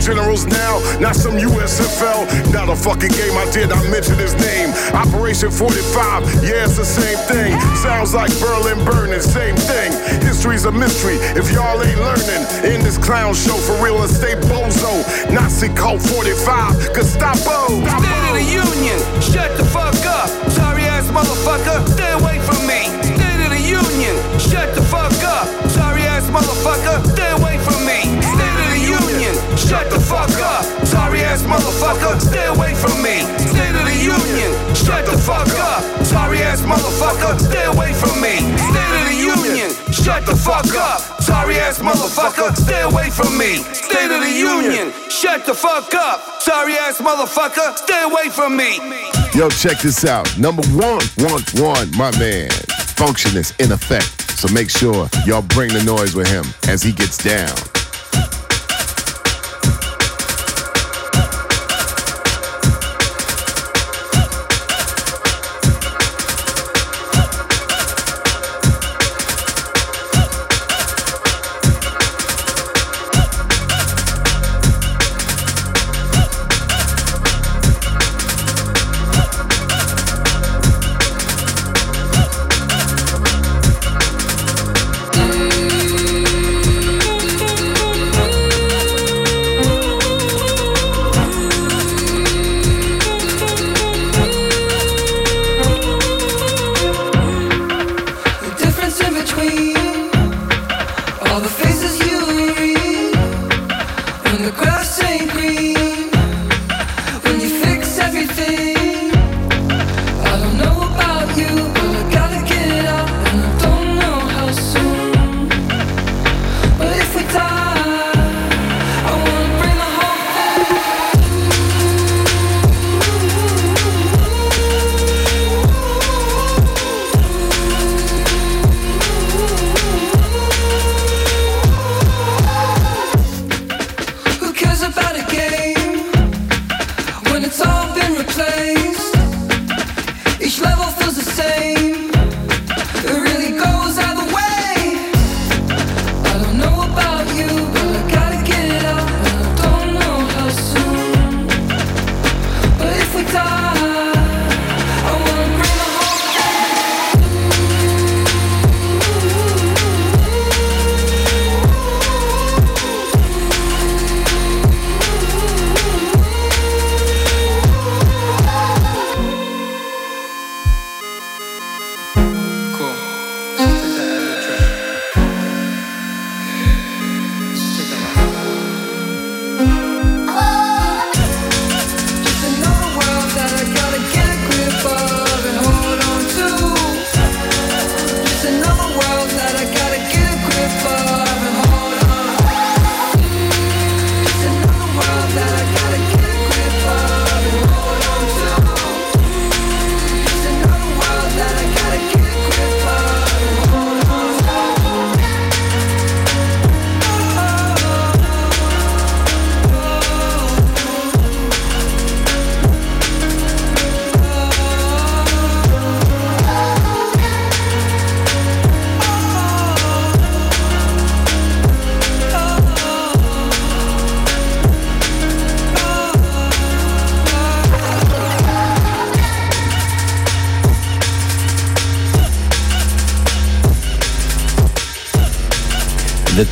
generals now, not some USFL. Not a fucking game, I did, I mentioned his name. Operation 45, yeah, it's the same thing. Sounds like Berlin burning, same thing. History's a mystery if y'all ain't learning. In this clown show for real estate bozo. Nazi cult 45, Gestapo. State of the Union, shut the fuck up. Sorry ass motherfucker, stay away from me. State of the Union, shut the fuck up. Sorry ass motherfucker, stay away from me. Stay Shut the fuck up, sorry ass motherfucker. Stay away from me. State of the Union. Shut the fuck up, sorry ass motherfucker. Stay away from me. State of the Union. Shut the fuck up, sorry ass motherfucker. Stay away from me. State of the Union. Shut the fuck up, sorry ass motherfucker. Stay away from me. Yo, check this out. Number one, one, one, my man. Function is in effect. So make sure y'all bring the noise with him as he gets down.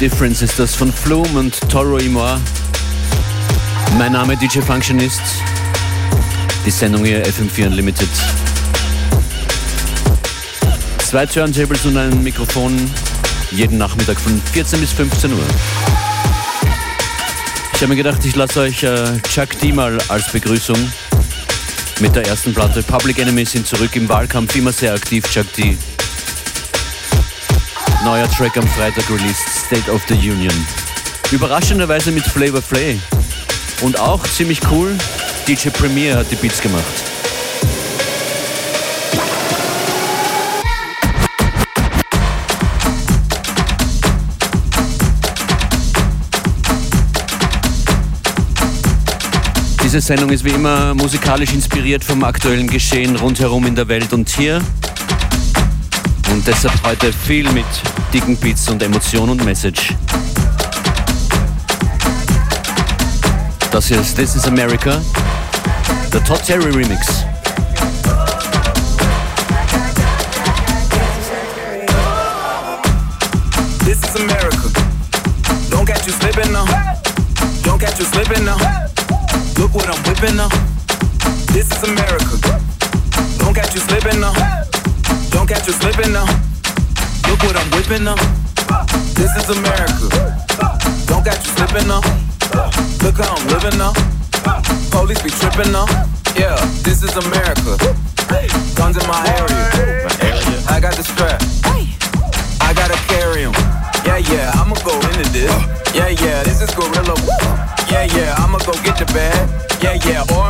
Difference ist das von Flume und Toro Imor. Mein Name DJ Functionist. Die Sendung hier FM4 Unlimited. Zwei Turntables und ein Mikrofon jeden Nachmittag von 14 bis 15 Uhr. Ich habe mir gedacht, ich lasse euch äh, Chuck D mal als Begrüßung mit der ersten Platte. Public Enemies sind zurück im Wahlkampf, immer sehr aktiv, Chuck D. Neuer Track am Freitag released, State of the Union. Überraschenderweise mit Flavor Flay. Und auch ziemlich cool, DJ Premier hat die Beats gemacht. Diese Sendung ist wie immer musikalisch inspiriert vom aktuellen Geschehen rundherum in der Welt und hier. Und deshalb heute viel mit dicken Beats und Emotion und Message. Das hier ist This is America, der Todd Terry Remix. Tripping now. Yeah, this is America. Guns in my area. I got the strap. I gotta carry 'em. Yeah, yeah, I'ma go into this. Yeah, yeah, this is gorilla. Yeah, yeah, I'ma go get the bag. Yeah, yeah, or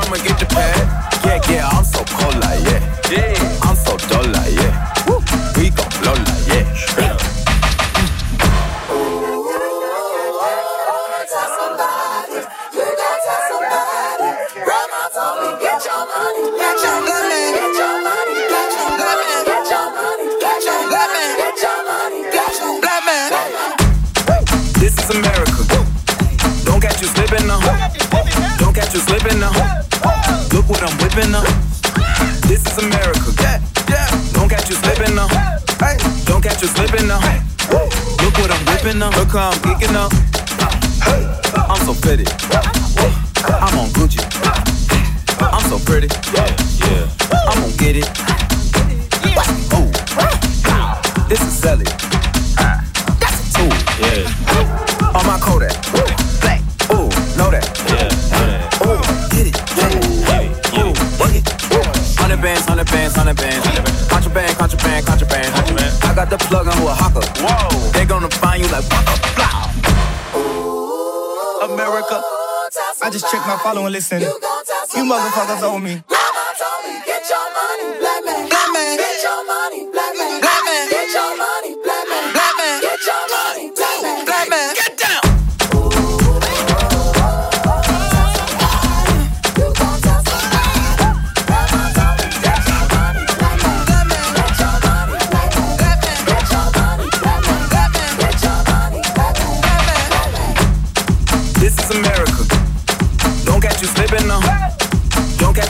you slipping. Look what I'm whipping now. Look how I'm geeking now. I'm so pretty. I'm on Gucci. I'm so pretty. Yeah, yeah. I'm gonna get it. Ooh. This is Sally. That's a. Yeah. On my Kodak. Black. Ooh, know that. Yeah. Ooh, get it. Ooh, work it. Hundred bands, hundred bands, hundred bands. Contraband, contraband, contraband. I got the plug on Oaxaca. Whoa. They gonna find you like Ooh, America. I just checked my follow and listen. You, you motherfuckers owe me. Mama told me, get your money, black man. Black man. Get your money, black man. Black man. Get your money.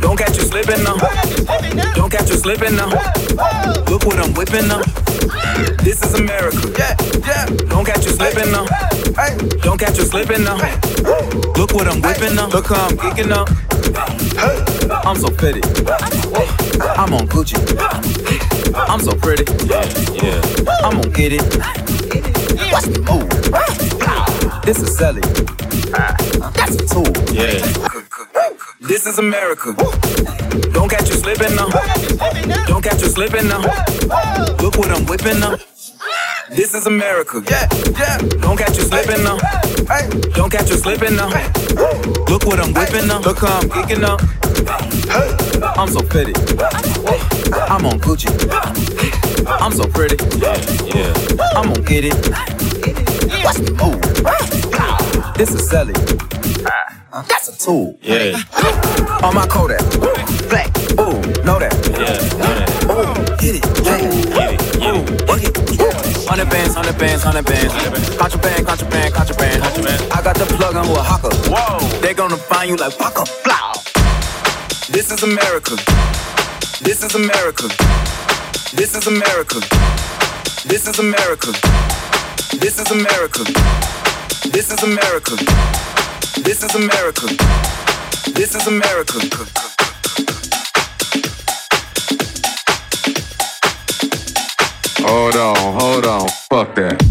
Don't catch you slipping now. Don't catch you slipping now. Look what I'm whipping now. This is America. Yeah, yeah. Don't catch you slipping now. Don't catch you slipping now. Look what I'm whipping now. Look how I'm kicking now. I'm so pretty. I'm on Gucci. I'm so pretty. Yeah, yeah. I'm gonna get it. Ooh. This is Sally. That's a tool. Yeah. This is America. Don't catch you slipping now. Don't catch you slipping now. Look what I'm whipping now. This is America. Yeah, yeah. Don't catch you slipping now. Don't catch you slipping now. Look what I'm whipping now. Look how I'm geeking now. I'm so pretty. I'm on Gucci. I'm so pretty. Yeah, yeah. I'm gonna get it. Ooh. This is Sally. That's a tool. Yeah. On my Kodak. Black. Ooh, know that. Yeah. Know that. Ooh, hit it. Yeah. Get it. Get it. Work it. Hundred bands, hundred bands, hundred bands. Contraband, contraband, contraband. Contraband. I got the plug on Oaxaca. Whoa. They gonna find you like Waka Flow. This is America. This is America. This is America. This is America. This is America. This is America. This is America. This is America. Hold on, hold on. Fuck that.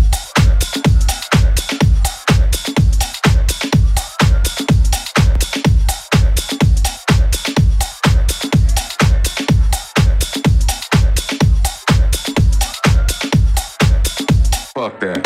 Fuck that.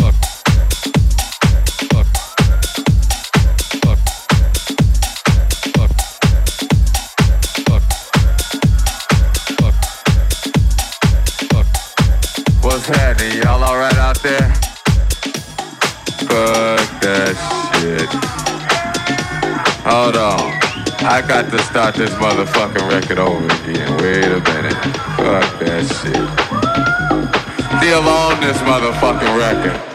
I got to start this motherfucking record over again. Wait a minute. Fuck that shit. Still on this motherfucking record.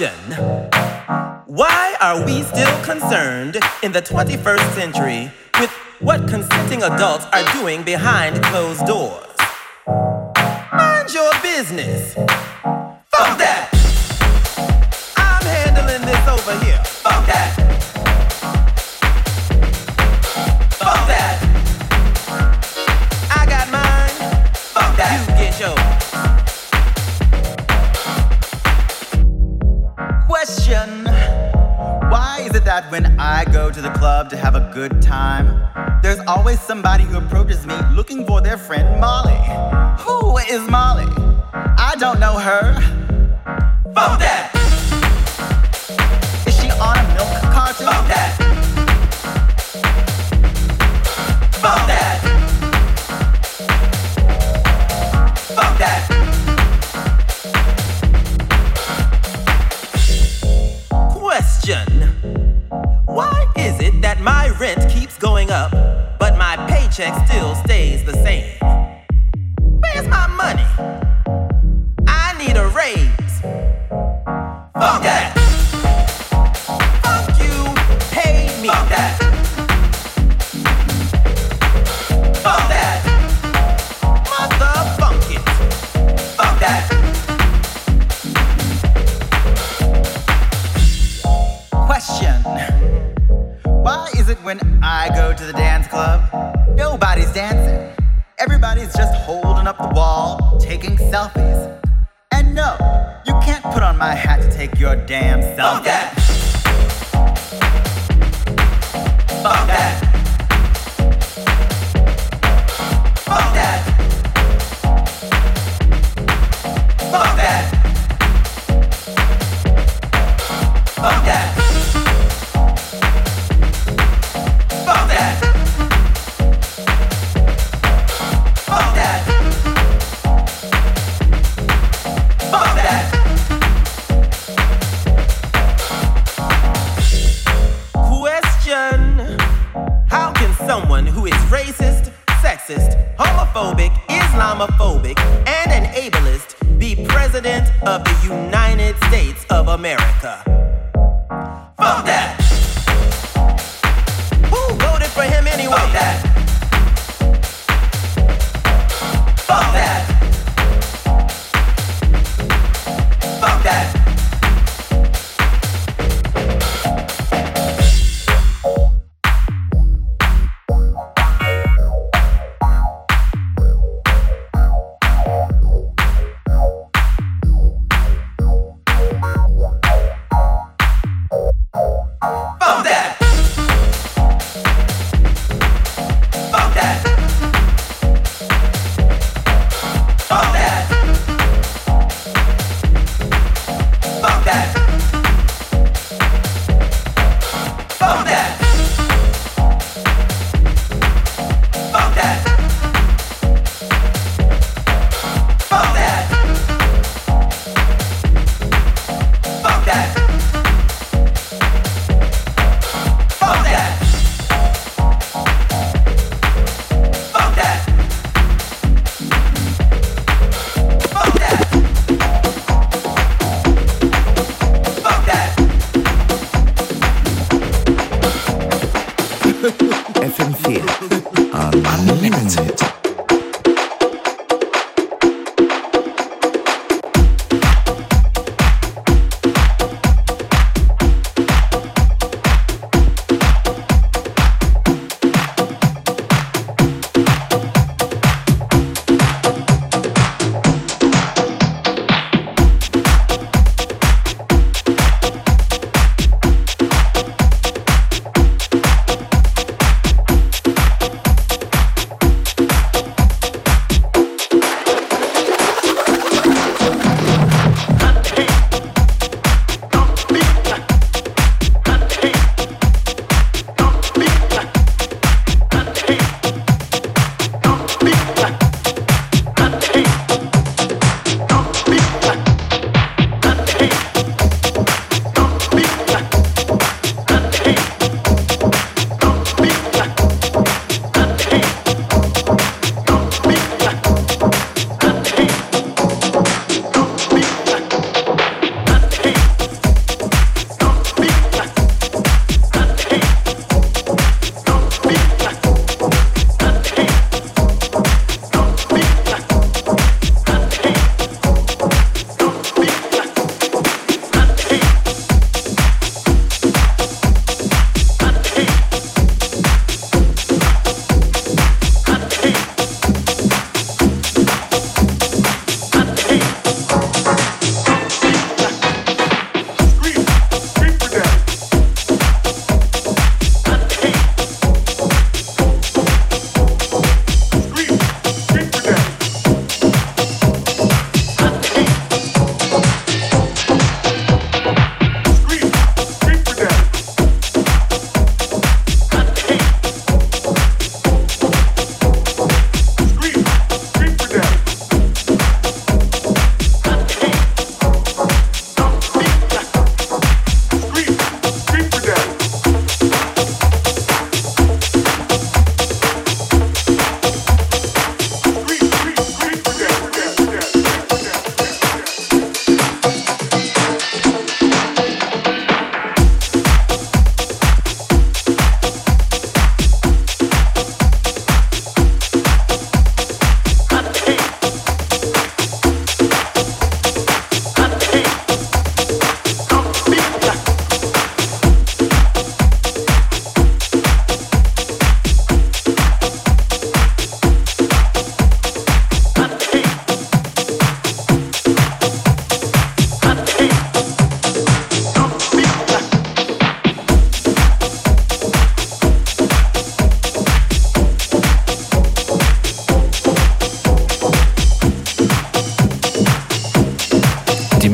Question Why are we still concerned in the 21st century with what consenting adults are doing behind closed doors? Mind your business. Fuck that. to the club to have a good time, there's always somebody who approaches me looking for their friend Molly. Who is Molly? I don't know her. Fuck that! no, you can't put on my hat to take your damn self. Fuck that. Fuck that.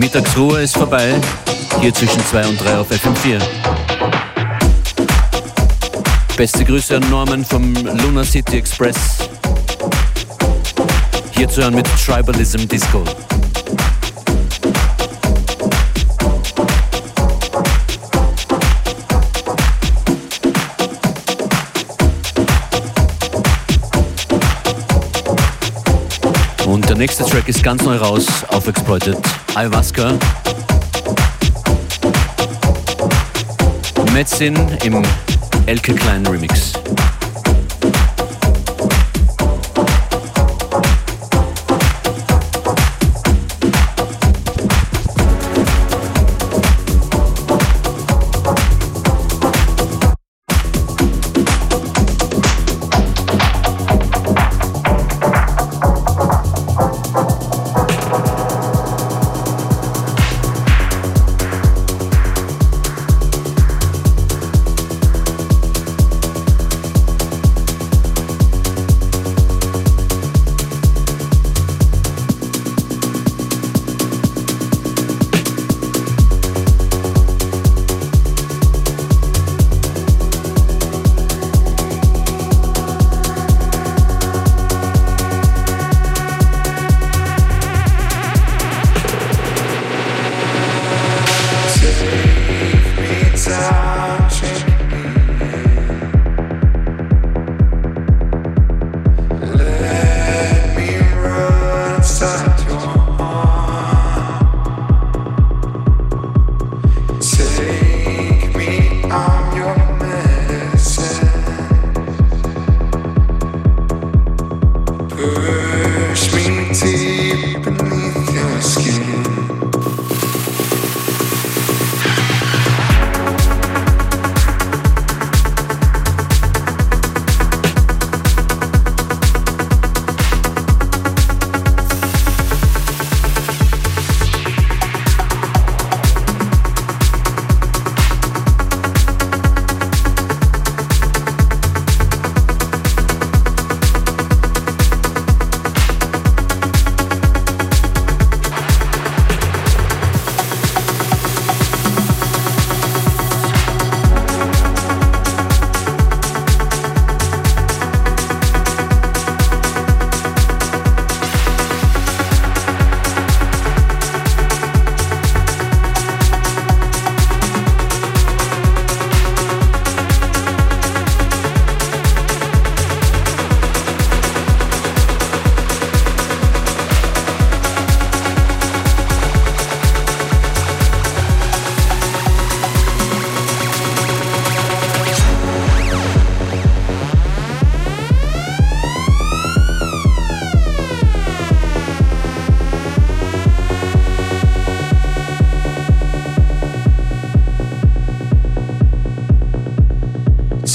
Mittagsruhe ist vorbei. Hier zwischen 2 und 3 auf FM4. Beste Grüße an Norman vom Luna City Express. Hier zu hören mit Tribalism Disco. Und der nächste Track ist ganz neu raus auf Exploited. Ayahuasca. Metzin im Elke Klein Remix.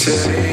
city.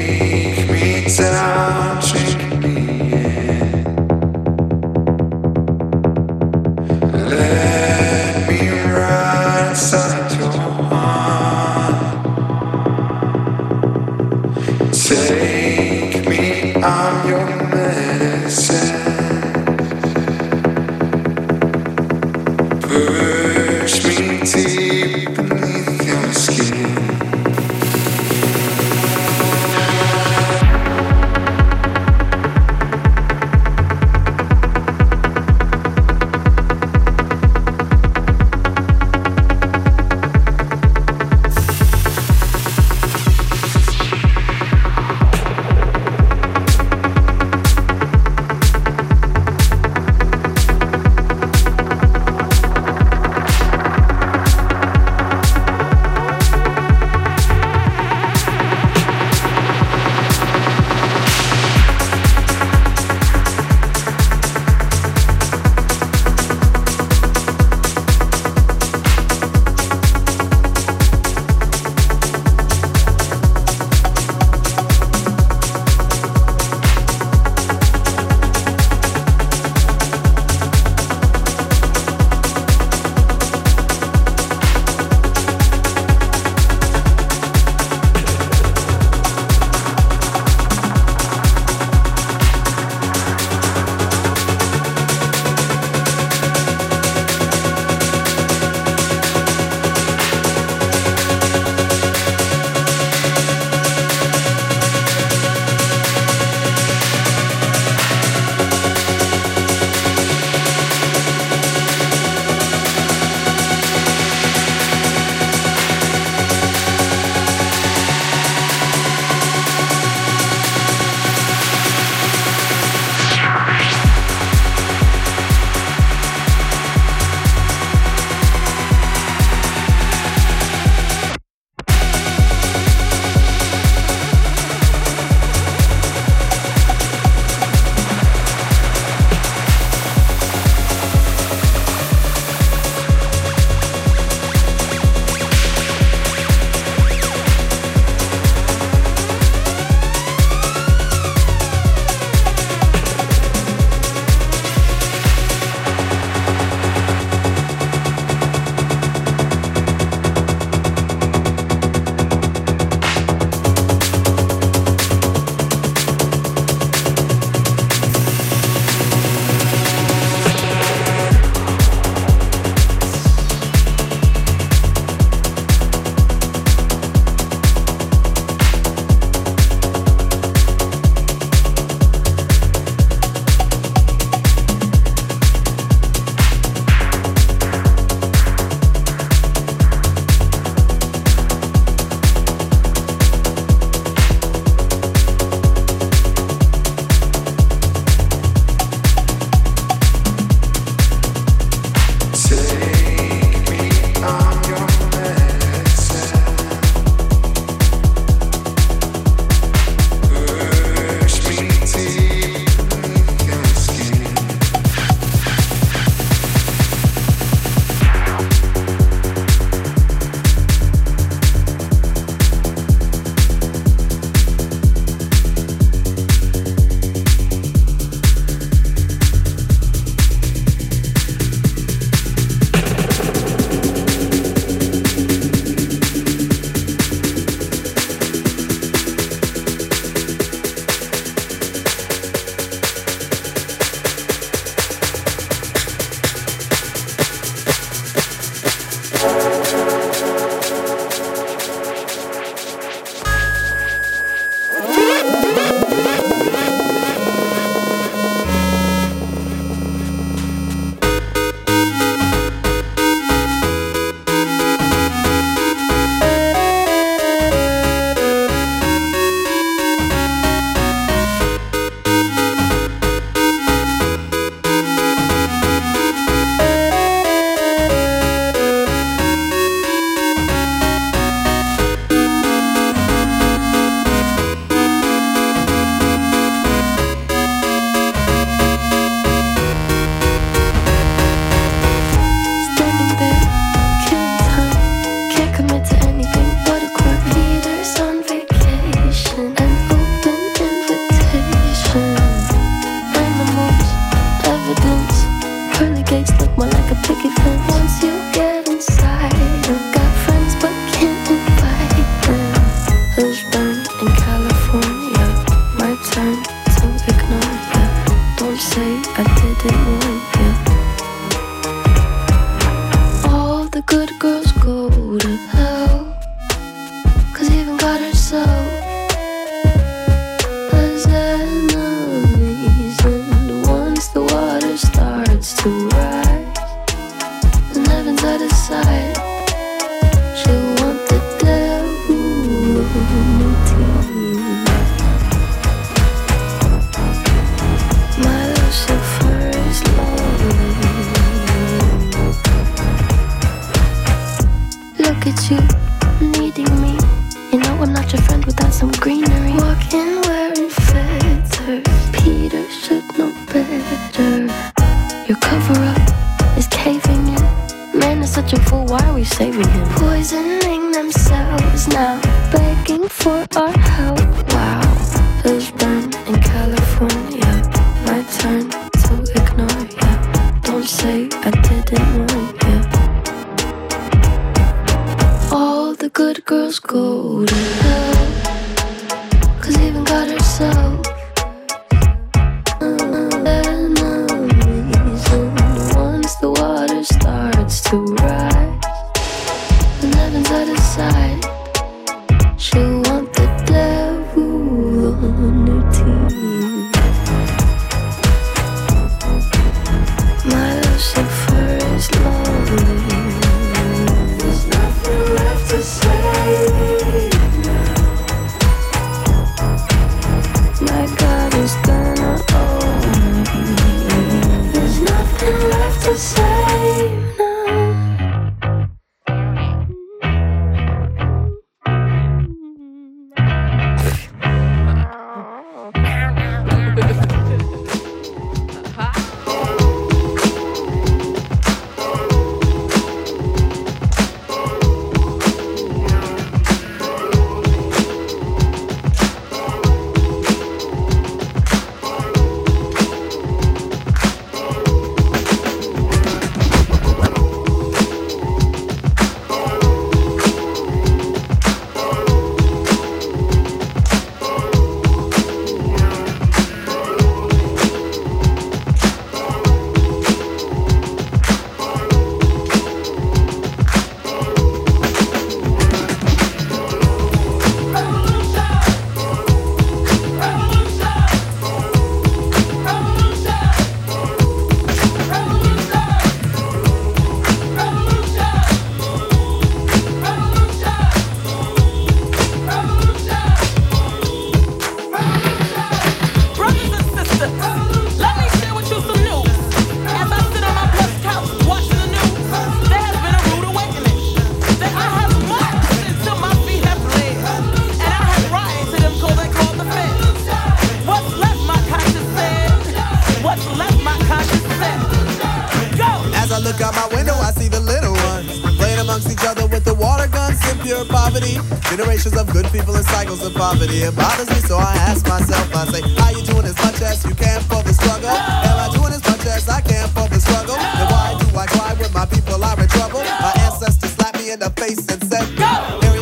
I look out my window, I see the little ones playing amongst each other with the water guns in pure poverty. Generations of good people and cycles of poverty. It bothers me, so I ask myself, I say, Are you doing as much as you can for the struggle? Am I doing as much as I can for the struggle? Then why do I cry when my people are in trouble? My ancestors slapped me in the face and said, Go!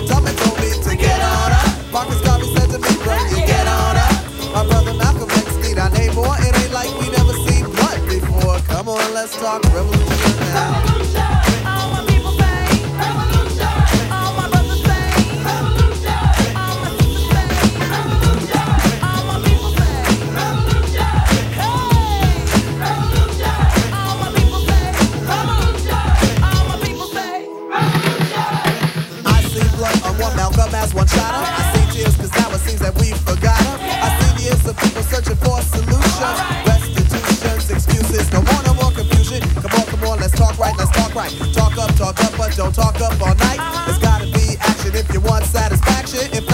Told me to get on up. Marcus Garvey said to me, get on up. My brother Malcolm X I. It ain't like we never seen blood before. Come on, let's talk revolution. right. Talk up, talk up, but don't talk up all night. It's gotta be action if you want satisfaction. If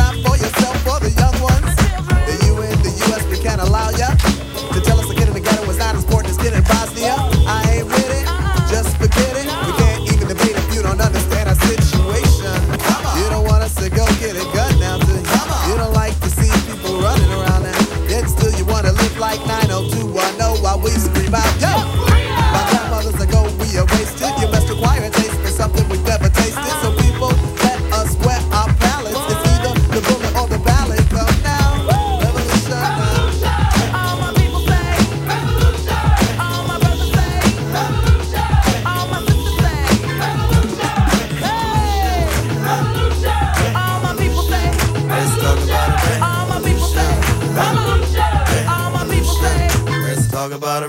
about a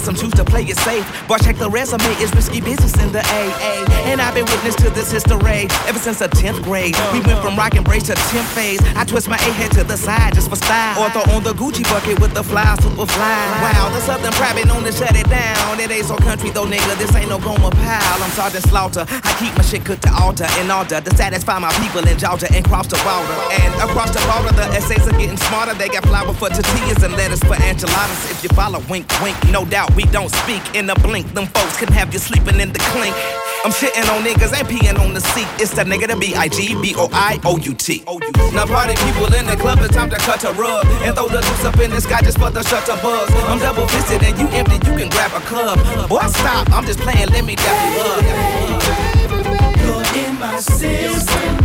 some choose to play it safe. But check the resume, it's risky business in the AA. And I've been witness to this history ever since the 10th grade. We went from rock and brace to 10th phase. I twist my A head to the side just for style. Or throw on the Gucci bucket with the fly, super fly. Wow, the Southern private known to shut it down. It ain't so country though, nigga. This ain't no Gomer Pyle. I'm Sergeant Slaughter. I keep my shit cooked to altar in order to satisfy my people in Georgia and cross the border. And across the border, the essays are getting smarter. They got flour for tortillas and lettuce for enchiladas. If you follow, wink, wink. No doubt we don't speak in a blink. Them folks can have you sleeping in the clink. I'm shitting on niggas and peeing on the seat. It's the nigga to B I G B O I O U T. Now party people in the club, it's time to cut a rug and throw the juice up in the sky just for the shutter buzz. I'm double fisted and you empty, you can grab a club. Boy, stop, I'm just playing, let me dap you up. You're in my system,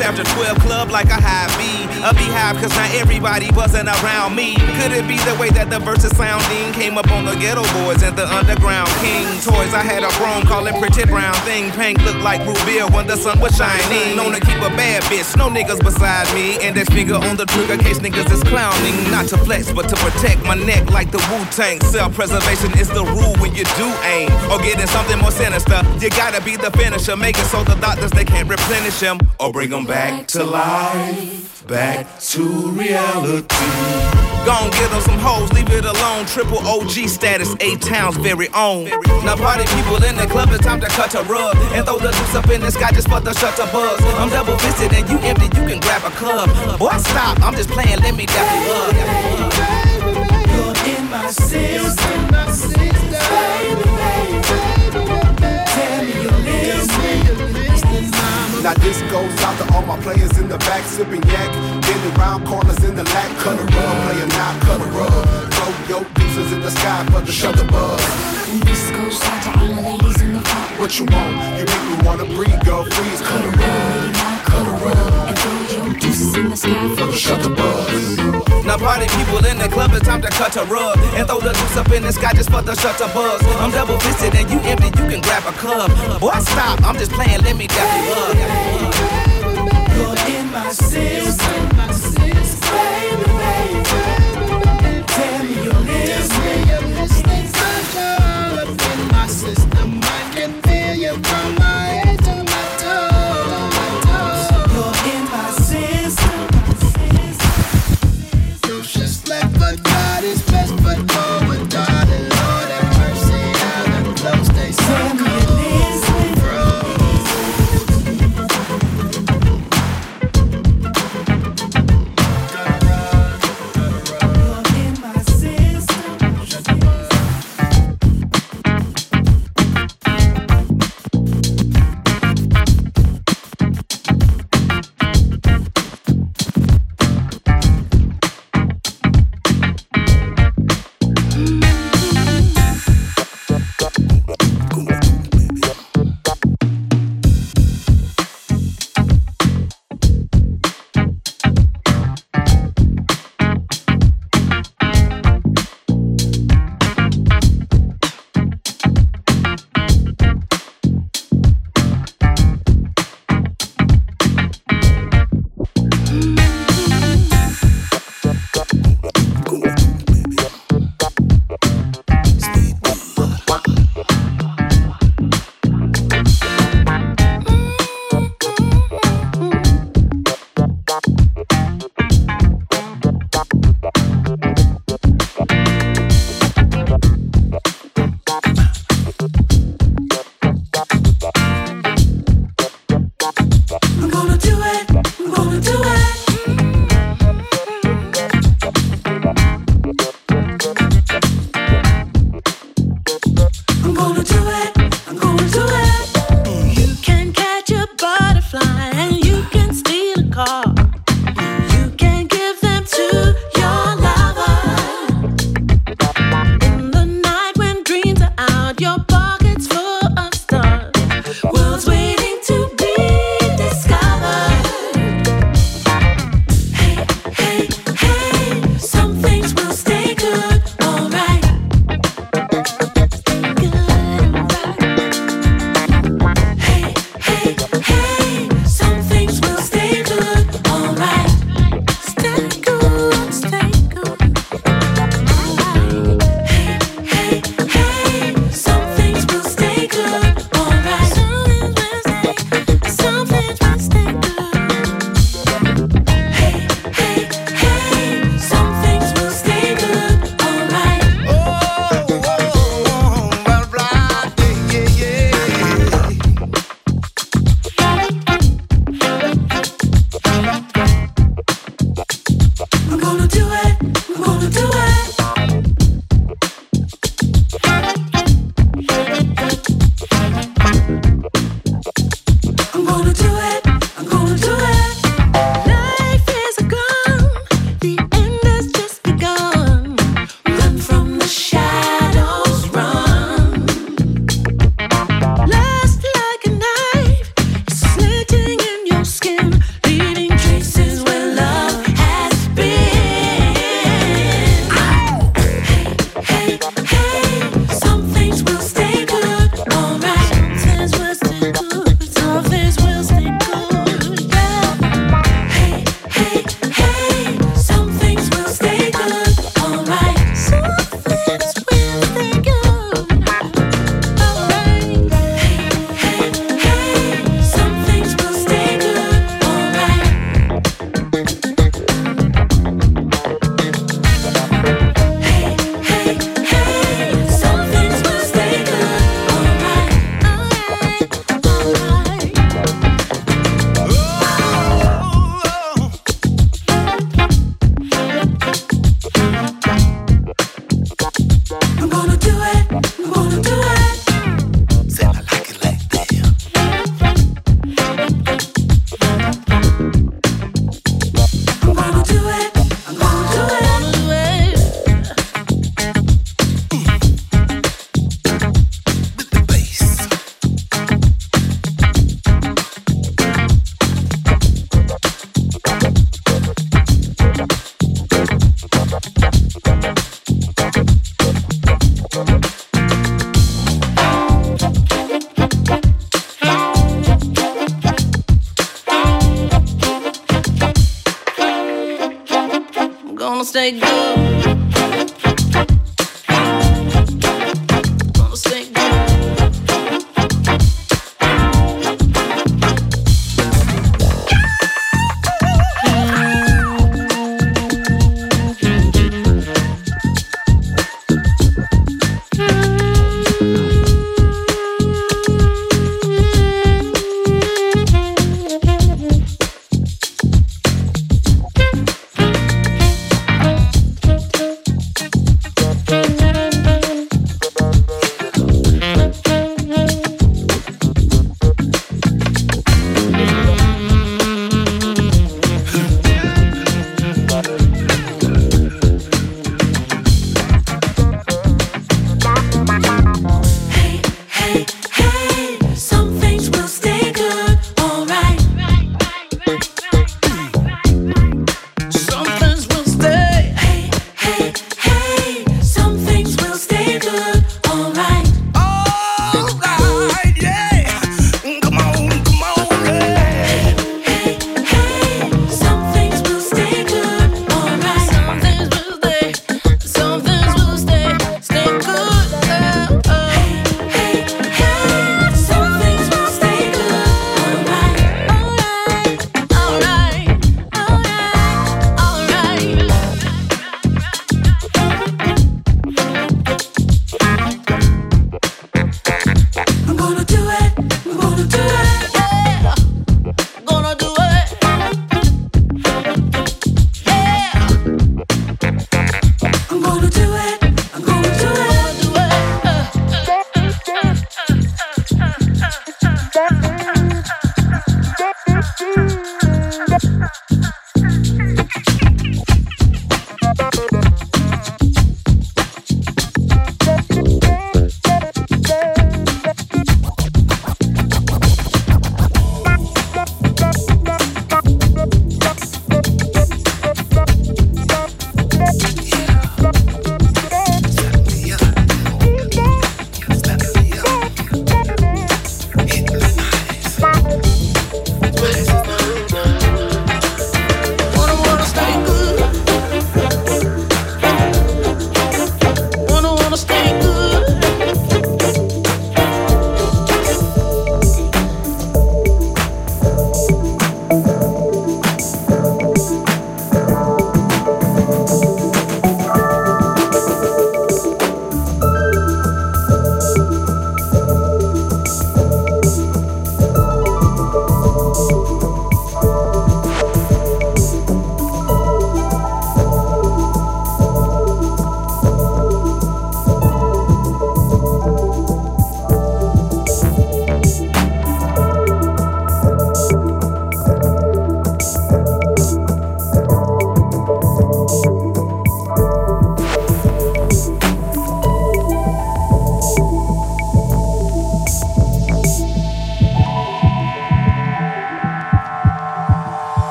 After 12 club like a high B. A beehive, cause not everybody wasn't around me. Could it be the way that the verses sounding came up on the Geto Boys and the underground king? Toys, I had a chrome calling pretty brown thing. Pink looked like Rubia when the sun was shining. Known to keep a bad bitch, no niggas beside me. And that finger on the trigger case niggas is clowning. Not to flex, but to protect my neck like the Wu Tang. Self preservation is the rule when you do aim. Or getting something more sinister. You gotta be the finisher. Make it so the doctors they can't replenish him. Or bring them back to life. Back to reality. Gon' get on some hoes, leave it alone. Triple OG status, A-Town's very own. Now party people in the club, it's time to cut a rug and throw the juice up in the sky just for the shutter buzz. I'm double fisted and you empty, you can grab a club. Boy, stop, I'm just playing, let me dap you up. You're in my system, my system, baby, baby. Now this goes out to all my players in the back sipping yak, bending round corners in the lack, cut a rug, playing now, cut a rug. Throw your deuces in the sky for the shutter buzz. And this goes out to all the ladies in the front. What you want? You make me wanna breathe, girl, freeze, cut a rug, cut a rug. And throw your deuces in the sky for the Shutter buzz. Now party people in the club, it's time to cut a rug and throw the juice up in the sky just for the shutter buzz. I'm double fisted and you empty, you can grab a club. Boy, stop, I'm just playing, let me dap you up. You're in my system, my system, baby, baby. Tell me you're listening. All up in my system, I can feel you from my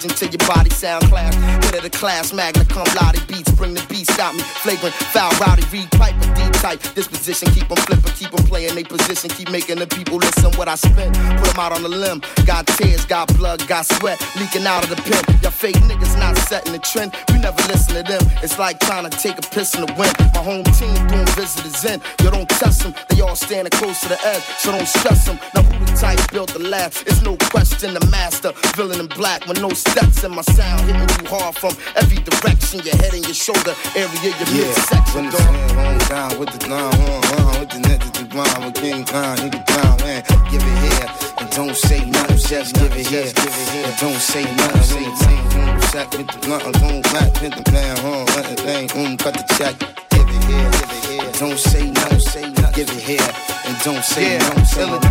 gauge until your body sound class. Hit of the class, magna cum laude beats, bring the beats, stop me. Flagrant, foul, rowdy, read pipe, a deep type. Disposition, keep them flipping, keep them playing they position, keep making the people listen what I spit. Put them out on the. Got blood, got sweat leaking out of the pen. Your fake niggas not setting the trend. We never listen to them. It's like trying to take a piss in the wind. My home team doing visitors in. You don't test them, they all standing close to the edge, so don't stress them. Now who the type built the lab? It's no question the master, villain in black with no steps in my sound, hitting you hard from every direction. Your head and your shoulder area, your Yeah, midsection. when fan home down with the line, on, on, with the net to the blind, with King Khan, nigga down, man. Give it here, don't say nothing, just give it here. Don't say nothing, say. Boom, sack with the blunt, boom, black, hit the plan, home, let the thing, boom, cut the check. Give it here, give it here. Don't say nothing, say nothing. Give it here, and don't say Yeah, nothing, say nothing.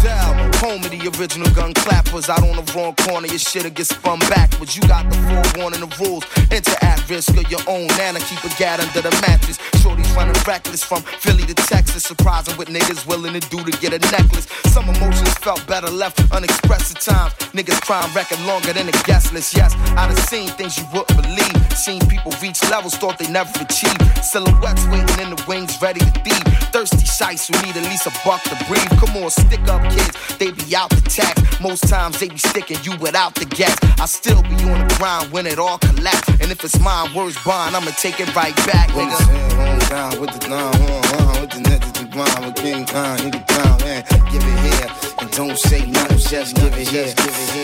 Home of the original gun clappers. Out on the wrong corner, your shit'll get spun backwards. You got the forewarning, the rules. Enter at risk of your own nana. Keep a gat under the mattress. Shorty's running reckless from Philly to Texas. Surprising what niggas willing to do to get a necklace. Some emotions felt better left unexpressed at times. Niggas crime record longer than a guest list. Yes, I done seen things you wouldn't believe. Seen people reach levels thought they never achieved. Silhouettes waiting in the wings, ready to thieve. Thirsty shites who need at least a buck to breathe. Come on, stick up kids, they be out the tax. Most times they be sticking you without the gas. I still be on the grind when it all collapse. And if it's mine, words bond, I'ma take it right back, nigga. home down with the line, on, with the net to the blind, with King Khan, nigga down, man. Give it here, and don't say nothing, just give it here.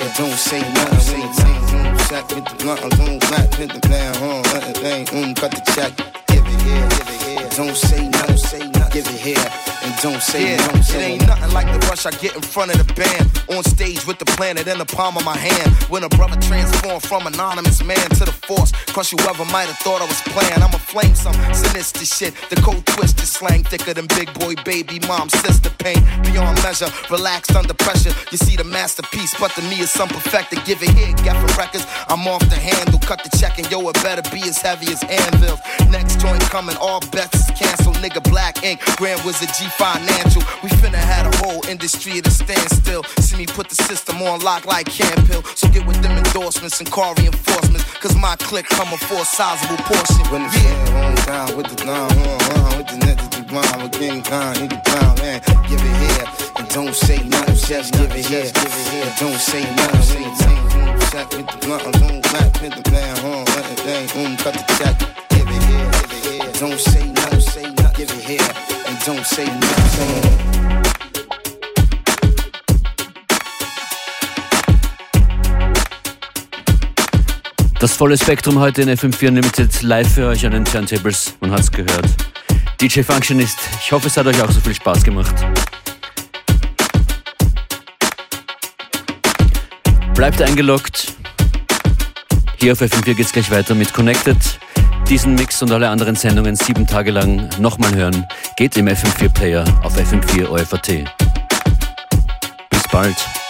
And don't say nothing, say nothing. Sack with the blunt, boom, black, hit the plan, home, let the thing, boom, mm, cut the check. Give it here, give it here. Don't say nothing, say nothing. Give it here, and don't say Yeah, it say ain't nothing like the rush I get in front of the band. On stage with the planet in the palm of my hand. When a brother transformed from anonymous man to the force. Crush whoever might have thought I was playing. I'ma flame some sinister shit. The cold twisted slang thicker than big boy, baby, mom, sister pain. Beyond measure, relaxed under pressure. You see the masterpiece, but to me it's some perfected. Give it here, get for records. I'm off the handle, cut the check, and yo, it better be as heavy as anvils. Next joint coming, all bets is canceled. Nigga, black ink, Grand Wizard G Financial. We finna had a whole industry at a standstill. See me put the system on lock like Camp Hill. So get with them endorsements and car reinforcements. Cause my clique coming for a sizable portion. When the fan home down with the line, on, on, with the net to the blind, with King Khan, nigga down, man. Give it here, and don't say nothing, just give it here. And don't say nothing, say nothing. Sack with the blunt, black, hit the plan, home, uh, let the thing, boom, cut the check. Give it here, give it here. Don't say nothing, say nothing. Give it here, don't say nothing. Das volle Spektrum heute in FM4 Unlimited live für euch an den Turntables. Man hat's gehört. DJ Functionist, ich hoffe, es hat euch auch so viel Spaß gemacht. Bleibt eingeloggt. Hier auf FM4 geht's gleich weiter mit Connected. Diesen Mix und alle anderen Sendungen sieben Tage lang nochmal hören. Geht im FM4 Player auf FM4 OFAT. Bis bald.